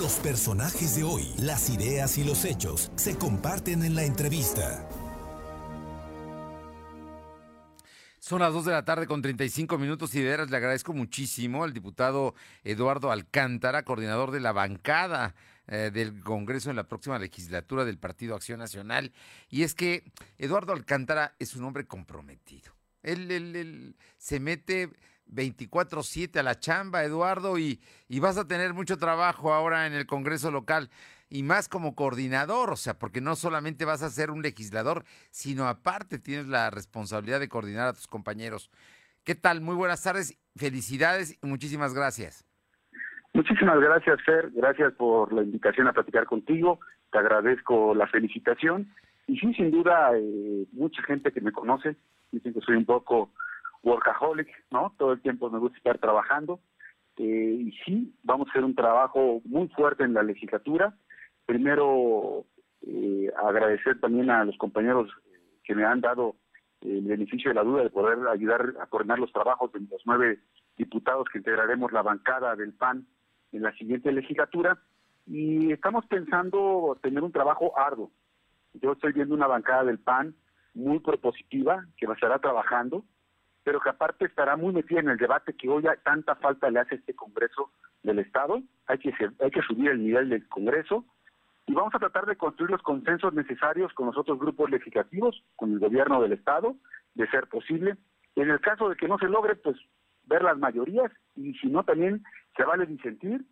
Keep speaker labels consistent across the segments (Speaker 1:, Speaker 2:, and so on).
Speaker 1: Los personajes de hoy, las ideas y los hechos se comparten en la entrevista.
Speaker 2: Son las 2 de la tarde con 35 minutos y de veras le agradezco muchísimo al diputado Eduardo Alcántara, coordinador de la bancada eh, del Congreso en la próxima legislatura del Partido Acción Nacional. Y es que Eduardo Alcántara es un hombre comprometido. Él, él se mete 24/7 a la chamba, Eduardo, y, y vas a tener mucho trabajo ahora en el Congreso local y más como coordinador, o sea, porque no solamente vas a ser un legislador, sino aparte tienes la responsabilidad de coordinar a tus compañeros. ¿Qué tal? Muy buenas tardes, felicidades y muchísimas gracias.
Speaker 3: Muchísimas gracias, Fer. Gracias por la invitación a platicar contigo. Te agradezco la felicitación. Y sí, sin duda, eh, mucha gente que me conoce dicen que soy un poco workaholic, ¿no? Todo el tiempo me gusta estar trabajando. Eh, y sí, vamos a hacer un trabajo muy fuerte en la legislatura. Primero, eh, agradecer también a los compañeros que me han dado el beneficio de la duda de poder ayudar a coordinar los trabajos de los nueve diputados que integraremos la bancada del PAN en la siguiente legislatura. Y estamos pensando tener un trabajo arduo. Yo estoy viendo una bancada del PAN muy propositiva que estará trabajando pero que aparte estará muy metida en el debate que hoy tanta falta le hace este Congreso del Estado. Hay que, hay que subir el nivel del Congreso y vamos a tratar de construir los consensos necesarios con los otros grupos legislativos, con el gobierno del Estado, de ser posible. En el caso de que no se logre, pues ver las mayorías y si no también se vale disentir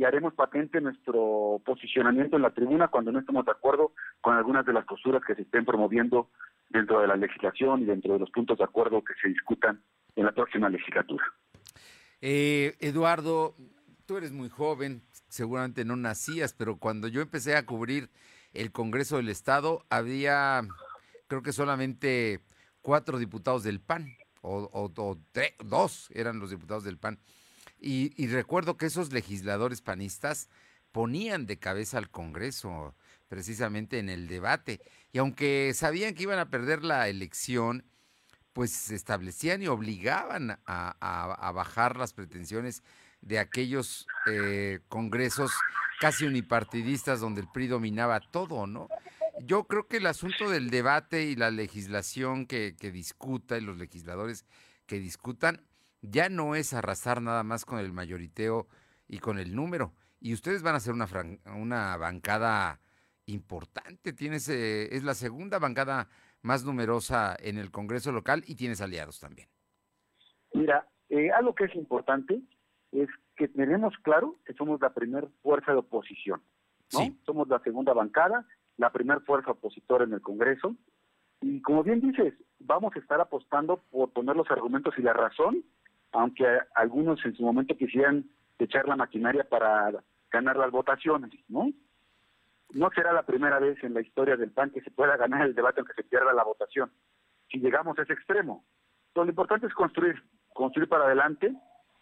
Speaker 3: y haremos patente nuestro posicionamiento en la tribuna cuando no estemos de acuerdo con algunas de las posturas que se estén promoviendo dentro de la legislación y dentro de los puntos de acuerdo que se discutan en la próxima legislatura.
Speaker 2: Eh, Eduardo, tú eres muy joven, seguramente no nacías, pero cuando yo empecé a cubrir el Congreso del Estado, había, creo que solamente cuatro diputados del PAN, o, dos eran los diputados del PAN. Y, recuerdo que esos legisladores panistas ponían de cabeza al Congreso precisamente en el debate. Y aunque sabían que iban a perder la elección, pues se establecían y obligaban a, bajar las pretensiones de aquellos eh, congresos casi unipartidistas donde el PRI dominaba todo, ¿no? Yo creo que el asunto del debate y la legislación que, que discuta y los legisladores que discutan ya no es arrasar nada más con el mayoriteo y con el número. Y ustedes van a ser una, una bancada importante. Tienes, eh, es la segunda bancada más numerosa en el Congreso local y tienes aliados también.
Speaker 3: Mira, eh, algo que es importante es que tenemos claro que somos la primera fuerza de oposición. ¿no? Somos la segunda bancada, la primera fuerza opositora en el Congreso. Y como bien dices, vamos a estar apostando por poner los argumentos y la razón, aunque algunos en su momento quisieran echar la maquinaria para ganar las votaciones, ¿no? no será la primera vez en la historia del PAN que se pueda ganar el debate aunque se pierda la votación. Si llegamos a ese extremo. lo importante es construir, construir para adelante,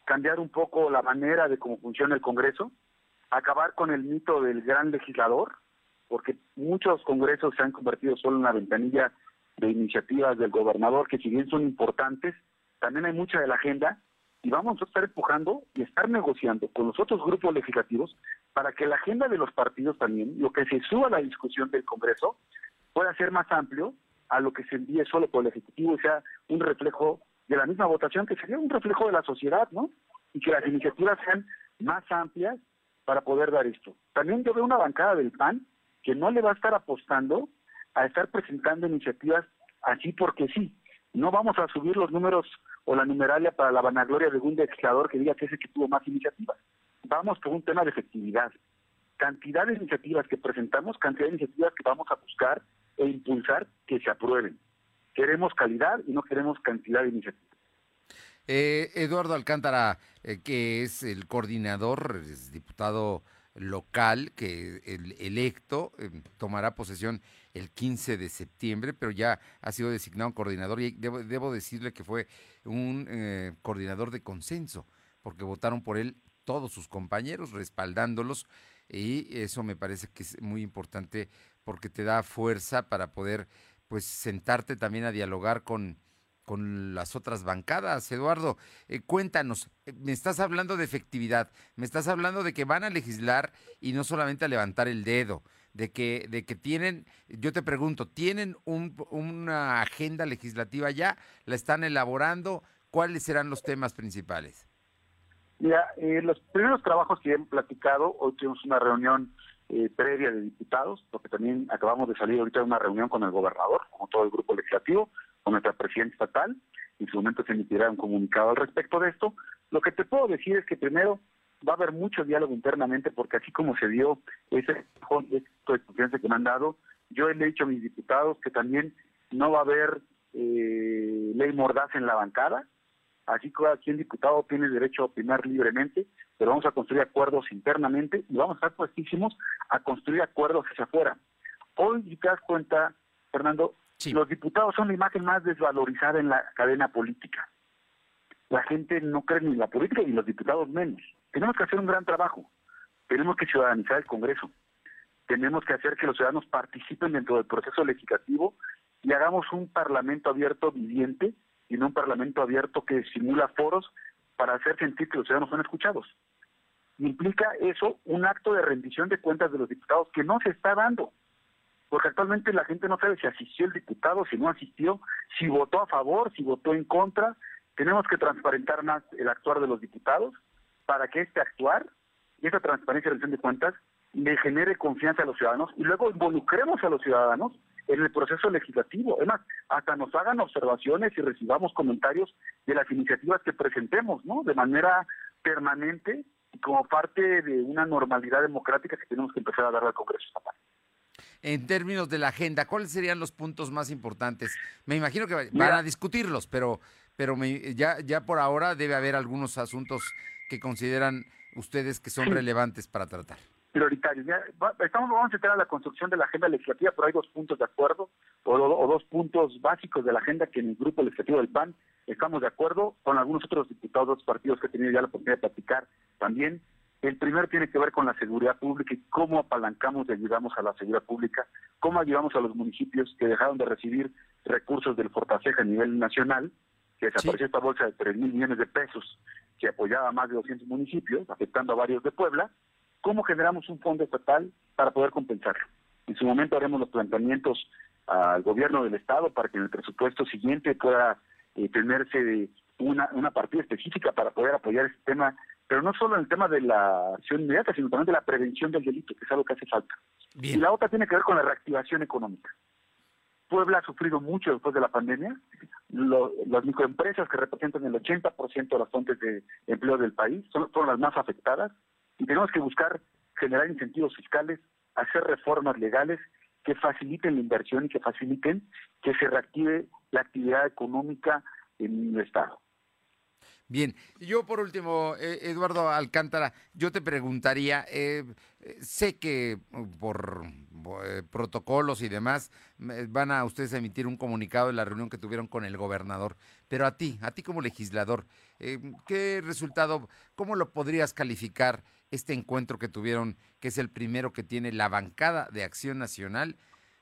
Speaker 3: cambiar un poco la manera de cómo funciona el Congreso, acabar con el mito del gran legislador, porque muchos congresos se han convertido solo en una ventanilla de iniciativas del gobernador, que si bien son importantes, también hay mucha de la agenda y vamos a estar empujando y estar negociando con los otros grupos legislativos para que la agenda de los partidos también, lo que se suba a la discusión del Congreso, pueda ser más amplio a lo que se envíe solo por el Ejecutivo y sea un reflejo de la misma votación, que sería un reflejo de la sociedad, ¿no? Y que las iniciativas sean más amplias para poder dar esto. También yo veo una bancada del PAN que no le va a estar apostando a estar presentando iniciativas así porque sí. No vamos a subir los números o la numeralia para la vanagloria de un legislador que diga que es el que tuvo más iniciativas. Vamos por un tema de efectividad. Cantidad de iniciativas que presentamos, cantidad de iniciativas que vamos a buscar e impulsar que se aprueben. Queremos calidad y no queremos cantidad de iniciativas.
Speaker 2: Eh, Eduardo Alcántara, eh, que es el coordinador, es diputado local que el electo eh, tomará posesión el 15 de septiembre, pero ya ha sido designado coordinador y debo, decirle que fue un eh, coordinador de consenso, porque votaron por él todos sus compañeros, respaldándolos, y eso me parece que es muy importante porque te da fuerza para poder pues sentarte también a dialogar con, con las otras bancadas. Eduardo, eh, cuéntanos, eh, me estás hablando de efectividad, me estás hablando de que van a legislar y no solamente a levantar el dedo, de que, de que tienen, yo te pregunto, ¿tienen una agenda legislativa ya? ¿La están elaborando? ¿Cuáles serán los temas principales?
Speaker 3: Mira, eh, los primeros trabajos que hemos platicado, hoy tuvimos una reunión previa de diputados, porque también acabamos de salir ahorita de una reunión con el gobernador, con todo el grupo legislativo, con nuestra presidenta estatal. En su momento se emitirá un comunicado al respecto de esto. Lo que te puedo decir es que primero va a haber mucho diálogo internamente porque así como se dio ese de confianza que me han dado, yo le he dicho a mis diputados que también no va a haber eh, ley mordaz en la bancada, así que aquí el diputado tiene derecho a opinar libremente, pero vamos a construir acuerdos internamente y vamos a estar puestísimos a construir acuerdos hacia afuera. Hoy, si te das cuenta, Fernando, los diputados son la imagen más desvalorizada en la cadena política. La gente no cree ni en la política y los diputados menos. Tenemos que hacer un gran trabajo. Tenemos que ciudadanizar el Congreso. Tenemos que hacer que los ciudadanos participen dentro del proceso legislativo y hagamos un parlamento abierto viviente y no un parlamento abierto que simula foros para hacer sentir que los ciudadanos son escuchados. Implica eso un acto de rendición de cuentas de los diputados que no se está dando porque actualmente la gente no sabe si asistió el diputado, si no asistió, si votó a favor, si votó en contra. Tenemos que transparentar más el actuar de los diputados para que este actuar y esa transparencia y rendición de cuentas le genere confianza a los ciudadanos y luego involucremos a los ciudadanos en el proceso legislativo. Además, hasta nos hagan observaciones y recibamos comentarios de las iniciativas que presentemos, ¿no? De manera permanente y como parte de una normalidad democrática que tenemos que empezar a dar al Congreso estatal
Speaker 2: en términos de la agenda, ¿cuáles serían los puntos más importantes? Me imagino que van a discutirlos, pero, pero ya, ya por ahora debe haber algunos asuntos que consideran ustedes que son relevantes para tratar.
Speaker 3: Prioritarios. estamos, vamos a entrar a la construcción de la agenda legislativa, pero hay dos puntos de acuerdo o, dos puntos básicos de la agenda que en el grupo legislativo del PAN estamos de acuerdo con algunos otros diputados de otros partidos que he tenido ya la oportunidad de platicar también el primero tiene que ver con la seguridad pública y cómo apalancamos y ayudamos a la seguridad pública, cómo ayudamos a los municipios que dejaron de recibir recursos del Fortaseja a nivel nacional, que desapareció esta bolsa de 3 mil millones de pesos que apoyaba a más de 200 municipios, afectando a varios de Puebla, cómo generamos un fondo estatal para poder compensarlo. En su momento haremos los planteamientos al gobierno del Estado para que en el presupuesto siguiente pueda eh, tenerse una, una partida específica para poder apoyar este tema pero no solo en el tema de la acción inmediata, sino también de la prevención del delito, que es algo que hace falta. Y la otra tiene que ver con la reactivación económica. Puebla ha sufrido mucho después de la pandemia. Las microempresas que representan el 80% de las fuentes de empleo del país son, las más afectadas y tenemos que buscar generar incentivos fiscales, hacer reformas legales que faciliten la inversión y que faciliten que se reactive la actividad económica en el Estado.
Speaker 2: Bien, yo por último, eh, Eduardo Alcántara, yo te preguntaría, eh, sé que por eh, protocolos y demás van a ustedes emitir un comunicado de la reunión que tuvieron con el gobernador, pero a ti, a ti como legislador, ¿qué resultado, cómo lo podrías calificar este encuentro que tuvieron, que es el primero que tiene la bancada de Acción Nacional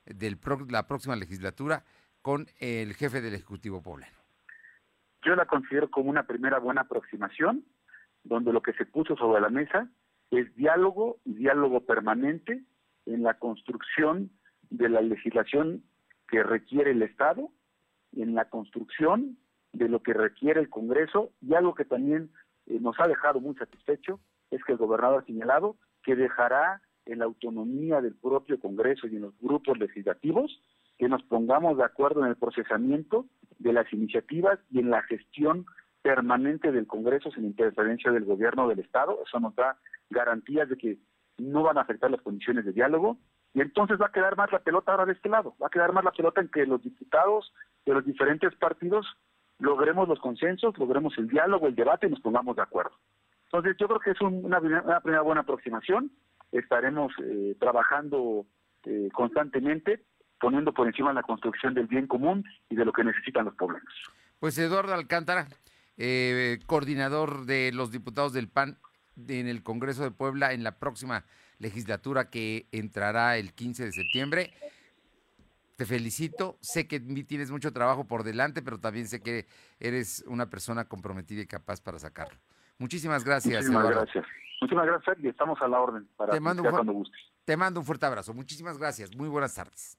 Speaker 2: de la próxima legislatura con el jefe del Ejecutivo Poblano?
Speaker 3: Yo la considero como una primera buena aproximación, donde lo que se puso sobre la mesa es diálogo diálogo permanente en la construcción de la legislación que requiere el Estado, en la construcción de lo que requiere el Congreso y algo que también eh, nos ha dejado muy satisfecho es que el gobernador ha señalado que dejará en la autonomía del propio Congreso y en los grupos legislativos que nos pongamos de acuerdo en el procesamiento de las iniciativas y en la gestión permanente del Congreso sin interferencia del gobierno del Estado. Eso nos da garantías de que no van a afectar las condiciones de diálogo. Y entonces va a quedar más la pelota ahora de este lado. Va a quedar más la pelota en que los diputados de los diferentes partidos logremos los consensos, logremos el diálogo, el debate y nos pongamos de acuerdo. Entonces yo creo que es una, primera buena aproximación. Estaremos eh, trabajando eh, constantemente poniendo por encima la construcción del bien común y de lo que necesitan los pueblos.
Speaker 2: Pues Eduardo Alcántara, eh, coordinador de los diputados del PAN en el Congreso de Puebla en la próxima legislatura que entrará el 15 de septiembre. te felicito. Sé que tienes mucho trabajo por delante, pero también sé que eres una persona comprometida y capaz para sacarlo. Muchísimas gracias.
Speaker 3: Muchísimas gracias. Muchísimas gracias y estamos a la orden para
Speaker 2: te mando
Speaker 3: cuando gustes.
Speaker 2: Te mando un fuerte abrazo. Muchísimas gracias. Muy buenas tardes.